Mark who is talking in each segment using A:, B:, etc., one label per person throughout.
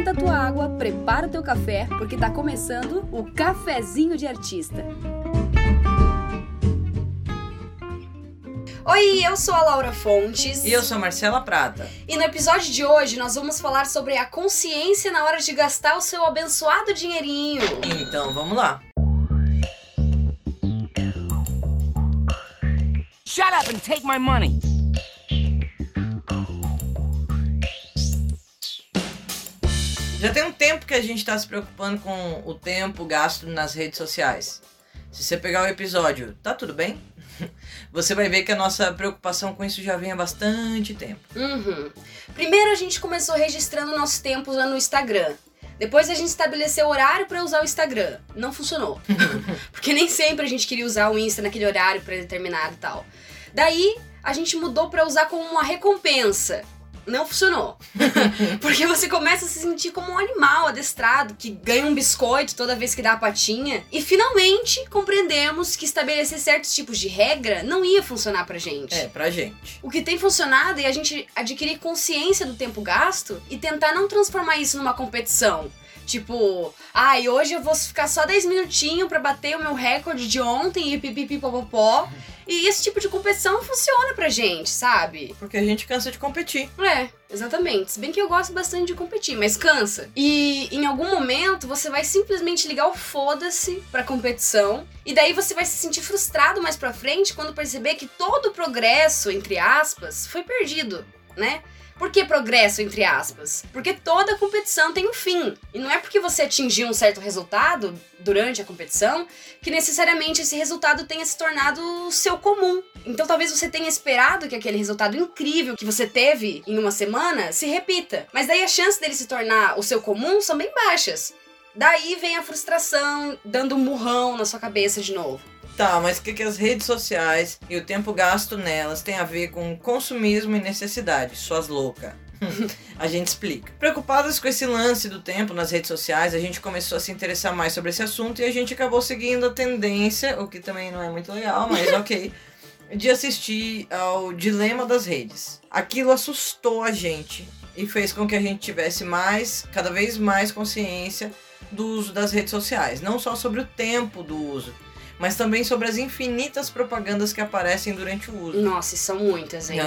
A: esquenta a tua água, prepara o teu café, porque tá começando o Cafezinho de Artista.
B: Oi, eu sou a Laura Fontes.
C: E eu sou a Marcela Prata.
B: E no episódio de hoje nós vamos falar sobre a consciência na hora de gastar o seu abençoado dinheirinho.
C: Então vamos lá.
D: Shut up and take my money.
C: Já tem um tempo que a gente está se preocupando com o tempo gasto nas redes sociais. Se você pegar o episódio, tá tudo bem? Você vai ver que a nossa preocupação com isso já vem há bastante tempo.
B: Uhum. Primeiro a gente começou registrando nosso tempo usando o Instagram. Depois a gente estabeleceu horário para usar o Instagram. Não funcionou. Porque nem sempre a gente queria usar o Insta naquele horário pré-determinado e tal. Daí a gente mudou para usar como uma recompensa não funcionou. Porque você começa a se sentir como um animal adestrado que ganha um biscoito toda vez que dá a patinha. E finalmente compreendemos que estabelecer certos tipos de regra não ia funcionar pra gente.
C: É, pra gente.
B: O que tem funcionado é a gente adquirir consciência do tempo gasto e tentar não transformar isso numa competição. Tipo, ai, ah, hoje eu vou ficar só 10 minutinhos para bater o meu recorde de ontem e pipipipopopó. E esse tipo de competição funciona pra gente, sabe?
C: Porque a gente cansa de competir.
B: É, exatamente. Se bem que eu gosto bastante de competir, mas cansa. E em algum momento você vai simplesmente ligar o foda-se pra competição. E daí você vai se sentir frustrado mais pra frente quando perceber que todo o progresso, entre aspas, foi perdido, né? Por que progresso, entre aspas? Porque toda competição tem um fim. E não é porque você atingiu um certo resultado durante a competição que necessariamente esse resultado tenha se tornado seu comum. Então talvez você tenha esperado que aquele resultado incrível que você teve em uma semana se repita. Mas daí a chance dele se tornar o seu comum são bem baixas. Daí vem a frustração dando um murrão na sua cabeça de novo.
C: Tá, mas o que, que as redes sociais e o tempo gasto nelas tem a ver com consumismo e necessidade? Suas loucas. a gente explica. Preocupadas com esse lance do tempo nas redes sociais, a gente começou a se interessar mais sobre esse assunto e a gente acabou seguindo a tendência, o que também não é muito legal, mas ok, de assistir ao Dilema das Redes. Aquilo assustou a gente e fez com que a gente tivesse mais, cada vez mais consciência do uso das redes sociais, não só sobre o tempo do uso, mas também sobre as infinitas propagandas que aparecem durante o uso.
B: Nossa, são muitas, hein?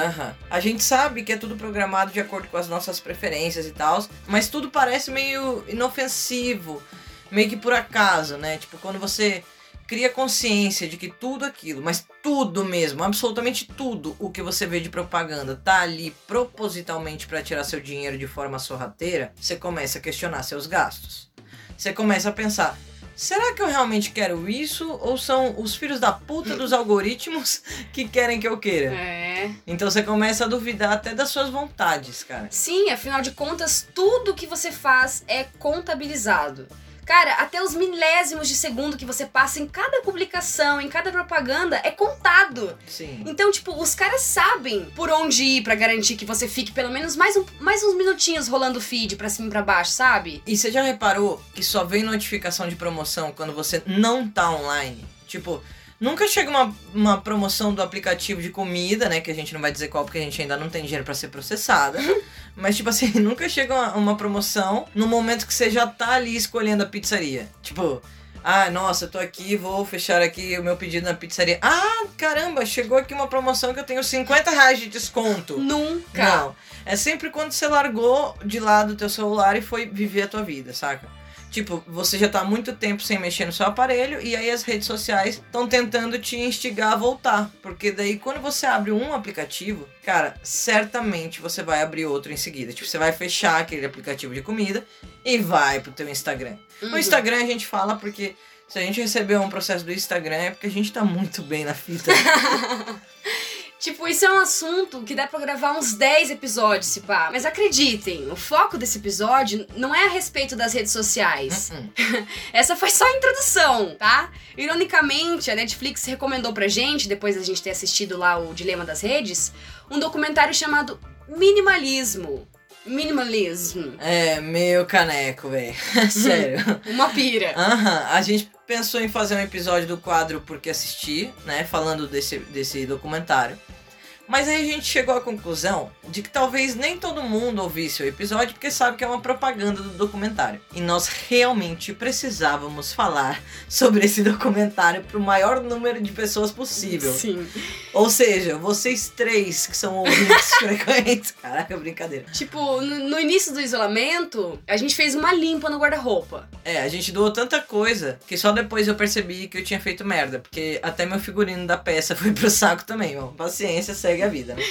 C: A gente sabe que é tudo programado de acordo com as nossas preferências e tal, mas tudo parece meio inofensivo, meio que por acaso, né? Tipo, quando você cria consciência de que tudo aquilo, mas tudo mesmo, absolutamente tudo o que você vê de propaganda tá ali propositalmente para tirar seu dinheiro de forma sorrateira, você começa a questionar seus gastos. Você começa a pensar, será que eu realmente quero isso? Ou são os filhos da puta dos algoritmos que querem que eu queira?
B: É.
C: Então você começa a duvidar até das suas vontades, cara.
B: Sim, afinal de contas, tudo que você faz é contabilizado. Cara, até os milésimos de segundo que você passa em cada publicação, em cada propaganda, é contado.
C: Sim.
B: Então, tipo, os caras sabem por onde ir para garantir que você fique pelo menos mais, um, mais uns minutinhos rolando o feed pra cima e pra baixo, sabe?
C: E você já reparou que só vem notificação de promoção quando você não tá online? Tipo, Nunca chega uma, uma promoção do aplicativo de comida, né? Que a gente não vai dizer qual porque a gente ainda não tem dinheiro para ser processada. Mas, tipo assim, nunca chega uma, uma, promoção no momento que você já tá ali escolhendo a pizzaria. Tipo, ah, nossa, eu tô aqui, vou fechar aqui o meu pedido na pizzaria. Ah, caramba, chegou aqui uma promoção que eu tenho 50 reais de desconto.
B: Nunca.
C: Não. É sempre quando você largou de lado o teu celular e foi viver a tua vida, saca? Tipo, você já tá há muito tempo sem mexer no seu aparelho e aí as redes sociais estão tentando te instigar a voltar. Porque daí quando você abre um aplicativo, cara, certamente você vai abrir outro em seguida. Tipo, você vai fechar aquele aplicativo de comida e vai pro teu Instagram. Uhum. No Instagram a gente fala porque se a gente recebeu um processo do Instagram é porque a gente tá muito bem na fita.
B: Tipo, isso é um assunto que dá pra gravar uns 10 episódios, se pá. Mas acreditem, o foco desse episódio não é a respeito das redes sociais. Uh -uh. Essa foi só a introdução, tá? Ironicamente, a Netflix recomendou pra gente, depois da gente ter assistido lá o Dilema das Redes, um documentário chamado Minimalismo. Minimalismo.
C: É, meio caneco, velho. Sério.
B: Uma pira.
C: Aham. A gente pensou em fazer um episódio do quadro Porque Assistir, né? Falando desse, desse documentário. Mas aí a gente chegou à conclusão de que talvez nem todo mundo ouvisse o episódio porque sabe que é uma propaganda do documentário. E nós realmente precisávamos falar sobre esse documentário para o maior número de pessoas possível.
B: Sim.
C: Ou seja, vocês três que são ouvintes frequentes. Caraca, brincadeira.
B: Tipo, no, início do isolamento, a gente fez uma limpa no guarda-roupa.
C: É, a gente doou tanta coisa que só depois eu percebi que eu tinha feito merda. Porque até meu figurino da peça foi pro saco também, mano. Paciência, segue vida, né?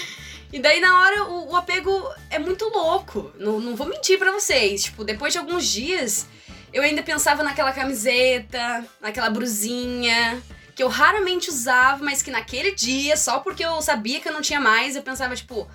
B: E daí, na hora, o, o apego é muito louco. Não, não vou mentir pra vocês. Tipo, depois de alguns dias, eu ainda pensava naquela camiseta, naquela brusinha, que eu raramente usava, mas que naquele dia, só porque eu sabia que eu não tinha mais, eu pensava, tipo,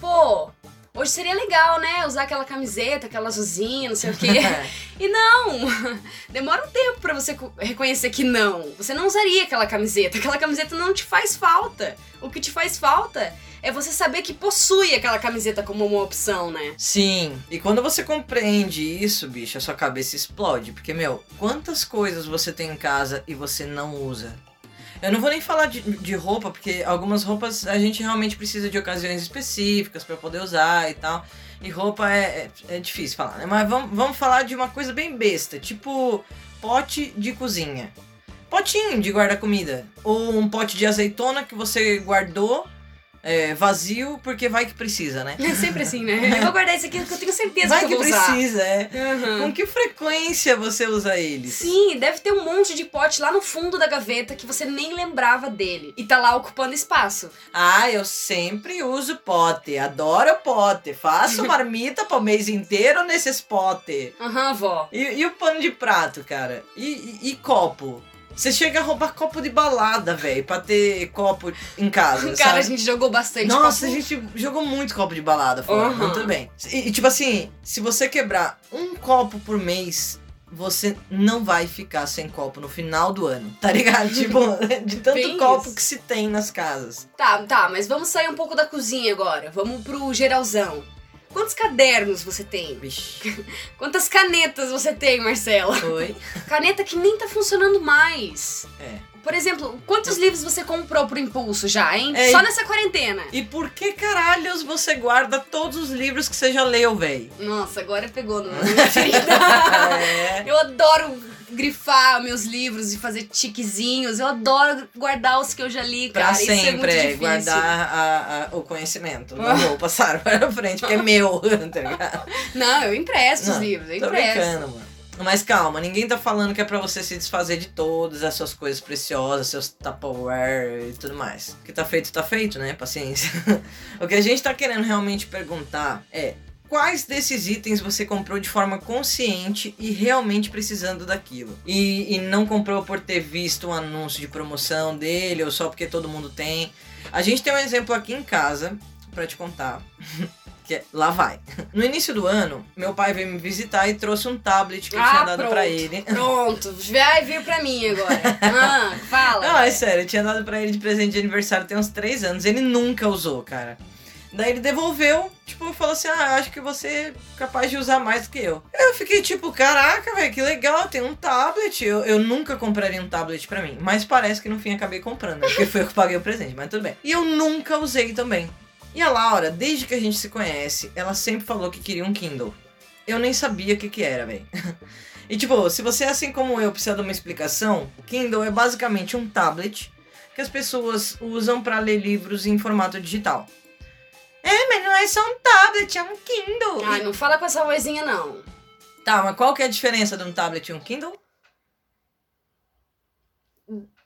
B: pô, hoje seria legal, né? Usar aquela camiseta, aquela azulzinha, não sei o quê. e não! Demora um tempo pra você co- reconhecer que não. Você não usaria aquela camiseta. Aquela camiseta não te faz falta. O que te faz falta é você saber que possui aquela camiseta como uma opção, né?
C: Sim, e quando você compreende isso, bicho, a sua cabeça explode. Porque, meu, quantas coisas você tem em casa e você não usa? Eu não vou nem falar de, de roupa, porque algumas roupas a gente realmente precisa de ocasiões específicas pra poder usar e tal. E roupa é, é, é difícil falar, né? Mas vamos, vamos falar de uma coisa bem besta, tipo pote de cozinha. Potinho de guarda-comida. Ou um pote de azeitona que você guardou é, vazio porque vai que precisa, né?
B: É sempre assim, né? Eu vou guardar esse aqui porque eu tenho certeza
C: Vai
B: que
C: que
B: eu vou usar.
C: precisa, é.
B: Uhum.
C: Com que frequência você usa eles?
B: Sim, deve ter um monte de pote lá no fundo da gaveta que você nem lembrava dele. E tá lá ocupando espaço.
C: Ah, eu sempre uso pote. Adoro pote. Faço marmita pro mês inteiro nesses potes.
B: Aham, vó.
C: E, e o pano de prato, cara? E, e- e copo? Você chega a roubar copo de balada, velho, pra ter copo em casa,
B: Cara,
C: sabe?
B: a gente jogou bastante.
C: Nossa, a
B: copo.
C: gente jogou muito copo de balada fora,
B: Uhum.
C: muito bem. E, e, tipo assim, se você quebrar um copo por mês, você não vai ficar sem copo no final do ano, tá ligado? tipo, de tanto
B: Bem
C: copo
B: isso.
C: que se tem nas casas.
B: Tá, tá, mas vamos sair um pouco da cozinha agora. Vamos pro geralzão. Quantos cadernos você tem?
C: Vixe,
B: Quantas canetas você tem, Marcela?
C: foi.
B: Caneta que nem tá funcionando mais.
C: É.
B: Por exemplo, quantos livros você comprou por impulso já, hein?
C: É,
B: Só
C: e-
B: nessa quarentena.
C: E por que caralhos você guarda todos os livros que você já leu, velho?
B: Nossa, agora pegou no ferida.
C: É.
B: Eu adoro grifar meus livros e fazer tiquezinhos. Eu adoro guardar os que eu já li, cara.
C: Pra
B: Isso é
C: sempre, é, guardar a- a- o conhecimento.
B: Ah.
C: Não vou passar para frente, porque é meu, tá ligado?
B: Não, eu empresto os
C: Não,
B: livros, eu empresto.
C: brincando, mano. Mas calma, ninguém tá falando que é pra você se desfazer de todas as suas coisas preciosas, seus Tupperware e tudo mais. O que tá feito, tá feito, né? Paciência. o que a gente tá querendo realmente perguntar é. Quais desses itens você comprou de forma consciente e realmente precisando daquilo? E, e não comprou por ter visto um anúncio de promoção dele ou só porque todo mundo tem? A gente tem um exemplo aqui em casa pra te contar. que é, lá vai. No início do ano, meu pai veio me visitar e trouxe um tablet que eu
B: Ah,
C: tinha dado pra ele.
B: Pronto, vai vir pra mim agora. Ah, fala.
C: Não, é sério, eu tinha dado pra ele de presente de aniversário tem uns 3 anos. Ele nunca usou, cara. Daí ele devolveu, tipo, falou assim: Ah, acho que você é capaz de usar mais do que eu. Eu fiquei tipo, caraca, velho, que legal, tem um tablet. Eu, eu nunca compraria um tablet pra mim. Mas parece que no fim acabei comprando, né? Porque foi eu que paguei o presente, mas tudo bem. E eu nunca usei também. E a Laura, desde que a gente se conhece, ela sempre falou que queria um Kindle. Eu nem sabia o que que era, velho. E tipo, se você, assim como eu, precisa de uma explicação, Kindle é basicamente um tablet que as pessoas usam pra ler livros em formato digital. É, mas não é só um tablet, é um Kindle.
B: Ai, não fala com essa vozinha, não.
C: Tá, mas qual que é a diferença de um tablet e um Kindle?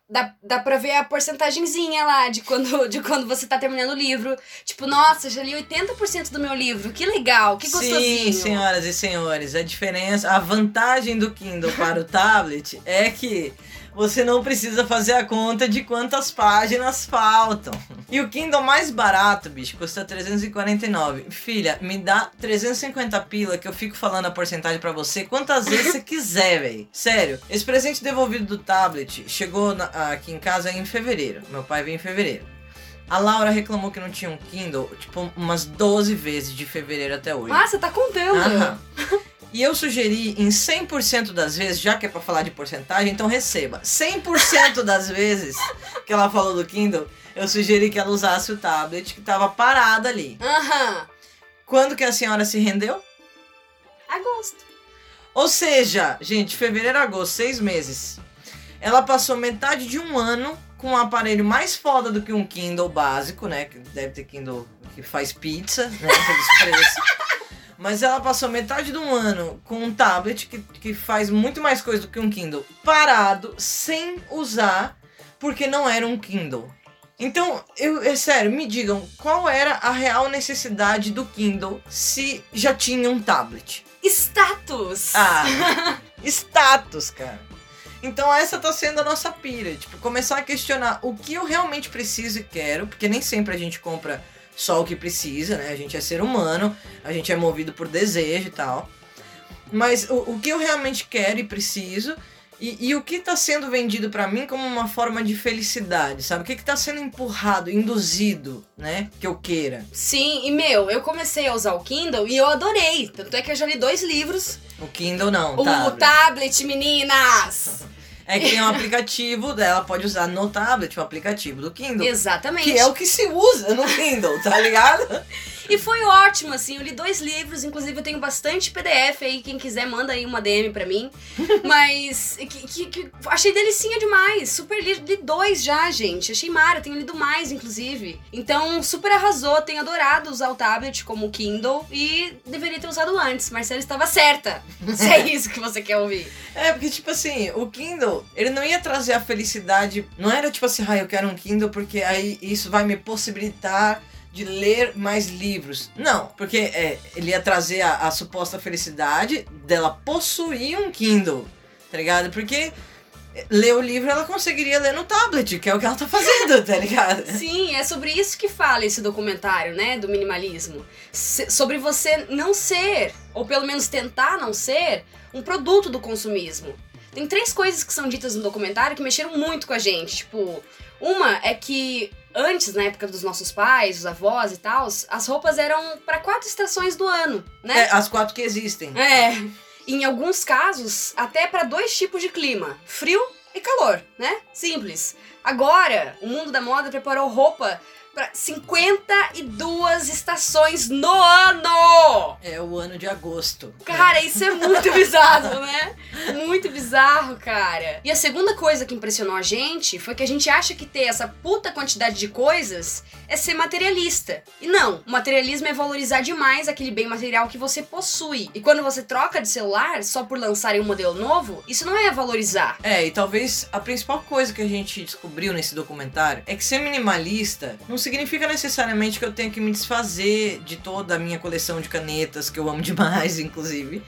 B: Dá, dá pra ver a porcentagemzinha lá de quando, de quando você tá terminando o livro. Tipo, nossa, já li 80% do meu livro. Que legal, que gostosinho.
C: Sim, senhoras e senhores, a diferença, a vantagem do Kindle para o tablet é que você não precisa fazer a conta de quantas páginas faltam. E o Kindle mais barato, bicho, custa 349. Filha, me dá 350 pila que eu fico falando a porcentagem pra você quantas vezes você quiser, velho. Sério, esse presente devolvido do tablet chegou na- aqui em casa em fevereiro. Meu pai veio em fevereiro. A Laura reclamou que não tinha um Kindle, tipo, umas 12 vezes de fevereiro até hoje.
B: Ah, você tá contando.
C: Aham. E eu sugeri em 100% das vezes, já que é pra falar de porcentagem, então receba. 100% das vezes que ela falou do Kindle, eu sugeri que ela usasse o tablet que tava parado ali.
B: Aham.
C: Quando que a senhora se rendeu?
B: Agosto.
C: Ou seja, gente, fevereiro, agosto, seis meses. Ela passou metade de um ano com um aparelho mais foda do que um Kindle básico, né? Que deve ter Kindle que faz pizza, né? Pelos preços. Mas ela passou metade de um ano com um tablet que, que faz muito mais coisa do que um Kindle parado, sem usar, porque não era um Kindle. Então, eu, é sério, me digam qual era a real necessidade do Kindle se já tinha um tablet?
B: Status.
C: Ah, status, cara. Então essa tá sendo a nossa pira, tipo, começar a questionar o que eu realmente preciso e quero, porque nem sempre a gente compra só o que precisa, né? A gente é ser humano, a gente é movido por desejo e tal. Mas o, o que eu realmente quero e preciso e, e o que tá sendo vendido pra mim como uma forma de felicidade, sabe? O que que tá sendo empurrado, induzido, né? Que eu queira.
B: Sim, e meu, eu comecei a usar o Kindle e eu adorei. Tanto é que eu já li dois livros.
C: O Kindle não,
B: o
C: tá?
B: tablet, meninas!
C: É que tem um aplicativo dela, pode usar no tablet o aplicativo do Kindle.
B: Exatamente.
C: Que é o que se usa no Kindle, tá ligado?
B: E foi ótimo, assim, eu li dois livros, inclusive eu tenho bastante PDF aí, quem quiser manda aí uma DM pra mim. Mas que, que- que achei delicinha demais, super li, li dois já, gente. Achei mara, tenho lido mais, inclusive. Então, super arrasou, tenho adorado usar o tablet como Kindle e deveria ter usado antes. Marcela estava certa. Se é isso que você quer ouvir.
C: É, porque, tipo assim, o Kindle, ele não ia trazer a felicidade. Não era tipo assim, ah, eu quero um Kindle porque aí isso vai me possibilitar de ler mais livros. Não, porque é, ele ia trazer a, a suposta felicidade dela possuir um Kindle, tá ligado? Porque ler o livro ela conseguiria ler no tablet, que é o que ela tá fazendo, tá ligado?
B: Sim, é sobre isso que fala esse documentário, né, do minimalismo. Se- sobre você não ser, ou pelo menos tentar não ser, um produto do consumismo. Tem três coisas que são ditas no documentário que mexeram muito com a gente. Tipo, uma é que antes, na época dos nossos pais, os avós e tal, as roupas eram para quatro estações do ano, né?
C: É, as quatro que existem.
B: É. Em alguns casos, até para dois tipos de clima: frio e calor, né? Simples. Agora, o mundo da moda preparou roupa para 52 estações no ano!
C: É o ano de agosto.
B: Cara, isso é muito bizarro, né? Muito bizarro, cara. E a segunda coisa que impressionou a gente foi que a gente acha que ter essa puta quantidade de coisas é ser materialista. E não, o materialismo é valorizar demais aquele bem material que você possui. E quando você troca de celular só por lançarem um modelo novo, isso não é valorizar.
C: É, e talvez a principal coisa que a gente descobriu nesse documentário é que ser minimalista não significa necessariamente que eu tenha que me desfazer de toda a minha coleção de canetas, que eu amo demais, inclusive.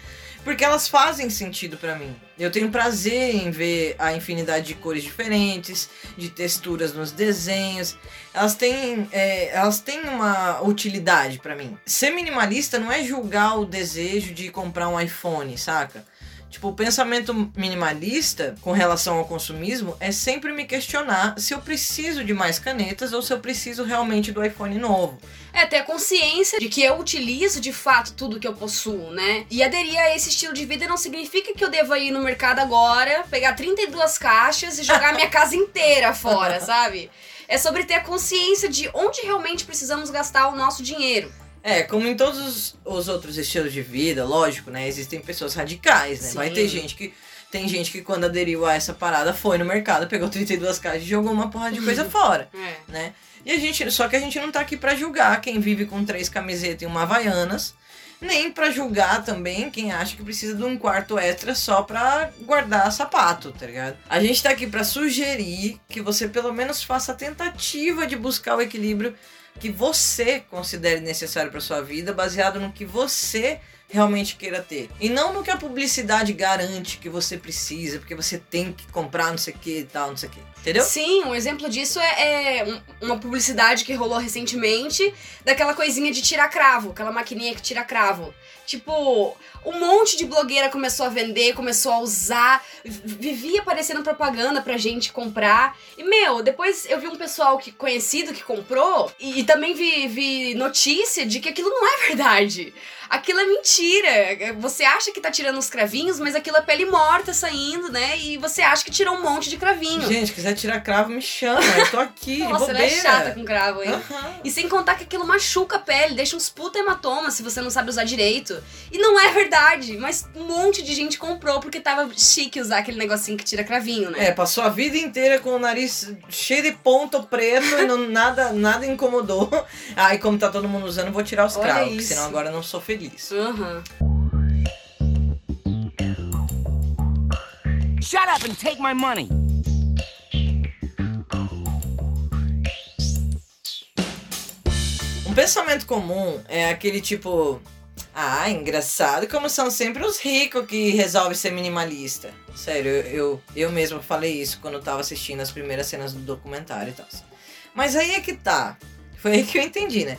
C: Porque elas fazem sentido pra mim. Eu tenho prazer em ver a infinidade de cores diferentes, de texturas nos desenhos. Elas têm, é, elas têm uma utilidade pra mim. Ser minimalista não é julgar o desejo de comprar um iPhone, saca? Tipo, o pensamento minimalista com relação ao consumismo é sempre me questionar se eu preciso de mais canetas ou se eu preciso realmente do iPhone novo.
B: É ter a consciência de que eu utilizo de fato tudo que eu possuo, né? E aderir a esse estilo de vida não significa que eu deva ir no mercado agora, pegar 32 caixas e jogar minha casa inteira fora, sabe? É sobre ter a consciência de onde realmente precisamos gastar o nosso dinheiro.
C: É, como em todos os, os outros estilos de vida, lógico, né? Existem pessoas radicais, né? Vai
B: Sim.
C: ter gente que. Tem gente que quando aderiu a essa parada foi no mercado, pegou 32 caixas e jogou uma porra de coisa fora,
B: É.
C: né? E a gente. Só que a gente não tá aqui pra julgar quem vive com três camisetas e uma Havaianas. Nem pra julgar também quem acha que precisa de um quarto extra só pra guardar sapato, tá ligado? A gente tá aqui pra sugerir que você pelo menos faça a tentativa de buscar o equilíbrio que você considere necessário para sua vida, baseado no que você realmente queira ter. E não no que a publicidade garante que você precisa, porque você tem que comprar não sei o que e tal, não sei o que. Entendeu?
B: Sim, um exemplo disso é, é um- uma publicidade que rolou recentemente daquela coisinha de tirar cravo, aquela maquininha que tira cravo. Tipo, um monte de blogueira começou a vender, começou a usar, vi- vivia aparecendo propaganda pra gente comprar. E, meu, depois eu vi um pessoal que, conhecido que comprou e, e também vi, vi notícia de que aquilo não é verdade. Aquilo é mentira. Mentira. Você acha que tá tirando os cravinhos, mas aquilo é pele morta saindo, né? E você acha que tirou um monte de cravinho.
C: Gente, quiser tirar cravo, me chama. Eu tô aqui,
B: Nossa, ela é chata com cravo, hein?
C: Aham.
B: E sem contar que aquilo machuca a pele, deixa uns puta hematomas se você não sabe usar direito. E não é verdade, mas um monte de gente comprou porque tava chique usar aquele negocinho que tira cravinho, né?
C: É, passou a vida inteira com o nariz cheio de ponto preto e não, nada, nada incomodou. Aí, como tá todo mundo usando, eu vou tirar os
B: Olha
C: cravos, porque
B: isso.
C: senão agora eu não sou feliz.
D: Shut up and take my money.
C: Um pensamento comum é aquele tipo. Ah, engraçado como são sempre os ricos que resolvem ser minimalista. Sério, eu, eu, eu mesmo falei isso quando tava assistindo as primeiras cenas do documentário e tal. Mas aí é que tá. Foi aí que eu entendi, né?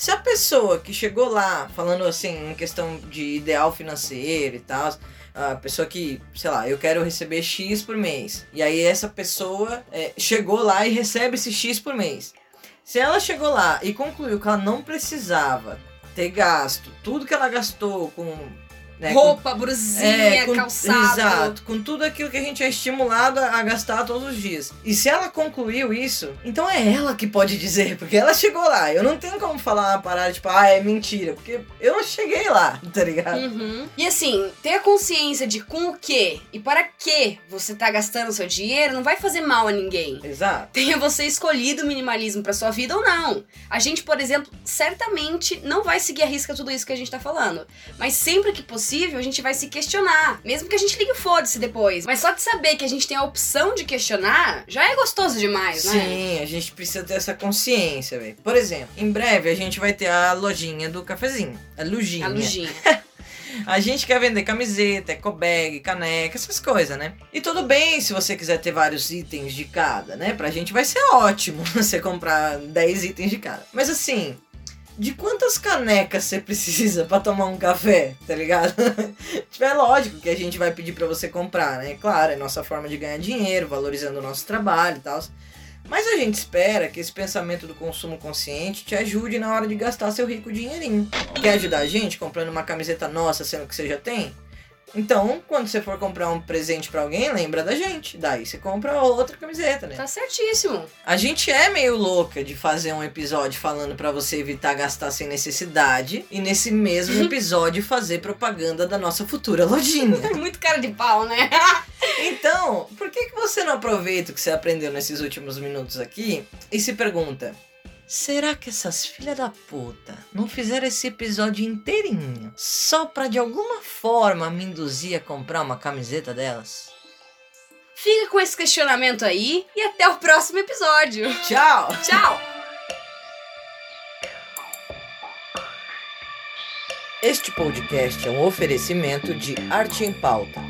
C: Se a pessoa que chegou lá falando assim em questão de ideal financeiro e tal, a pessoa que, sei lá, eu quero receber X por mês. E aí essa pessoa é, chegou lá e recebe esse X por mês. Se ela chegou lá e concluiu que ela não precisava ter gasto tudo que ela gastou com. Né,
B: Roupa, brusinha,
C: é, com-
B: calçado.
C: Exato, com tudo aquilo que a gente é estimulado a gastar todos os dias. E se ela concluiu isso, então é ela que pode dizer, porque ela chegou lá. Eu não tenho como falar uma parada tipo, ah, é mentira, porque eu não cheguei lá, tá ligado?
B: Uhum. E assim, ter a consciência de com o que e para que você tá gastando seu dinheiro não vai fazer mal a ninguém.
C: Exato.
B: Tenha você escolhido o minimalismo pra sua vida ou não. A gente, por exemplo, certamente não vai seguir a risca tudo isso que a gente tá falando. Mas sempre que possível, a gente vai se questionar. Mesmo que a gente ligue o foda-se depois. Mas só de saber que a gente tem a opção de questionar, já é gostoso demais, né?
C: Sim, a gente precisa ter essa consciência, velho. Por exemplo, em breve a gente vai ter a lojinha do cafezinho. A lojinha.
B: A luzinha.
C: A gente quer vender camiseta, eco bag, caneca, essas coisas, né? E tudo bem se você quiser ter vários itens de cada, né? Pra gente vai ser ótimo você comprar 10 itens de cada. Mas assim, de quantas canecas você precisa pra tomar um café, tá ligado? tipo, é lógico que a gente vai pedir pra você comprar, né? Claro, é nossa forma de ganhar dinheiro, valorizando o nosso trabalho e tal. Mas a gente espera que esse pensamento do consumo consciente te ajude na hora de gastar seu rico dinheirinho. Quer ajudar a gente comprando uma camiseta nossa, sendo que você já tem? Então, quando você for comprar um presente pra alguém, lembra da gente. Daí você compra outra camiseta, né?
B: Tá certíssimo.
C: A gente é meio louca de fazer um episódio falando pra você evitar gastar sem necessidade e nesse mesmo episódio fazer propaganda da nossa futura lojinha.
B: Muito cara de pau, né?
C: Então, por que, que você não aproveita o que você aprendeu nesses últimos minutos aqui e se pergunta: será que essas filhas da puta não fizeram esse episódio inteirinho só pra de alguma forma me induzir a comprar uma camiseta delas?
B: Fica com esse questionamento aí e até o próximo episódio.
C: Tchau!
B: Tchau!
C: Este podcast é um oferecimento de Arte em Pauta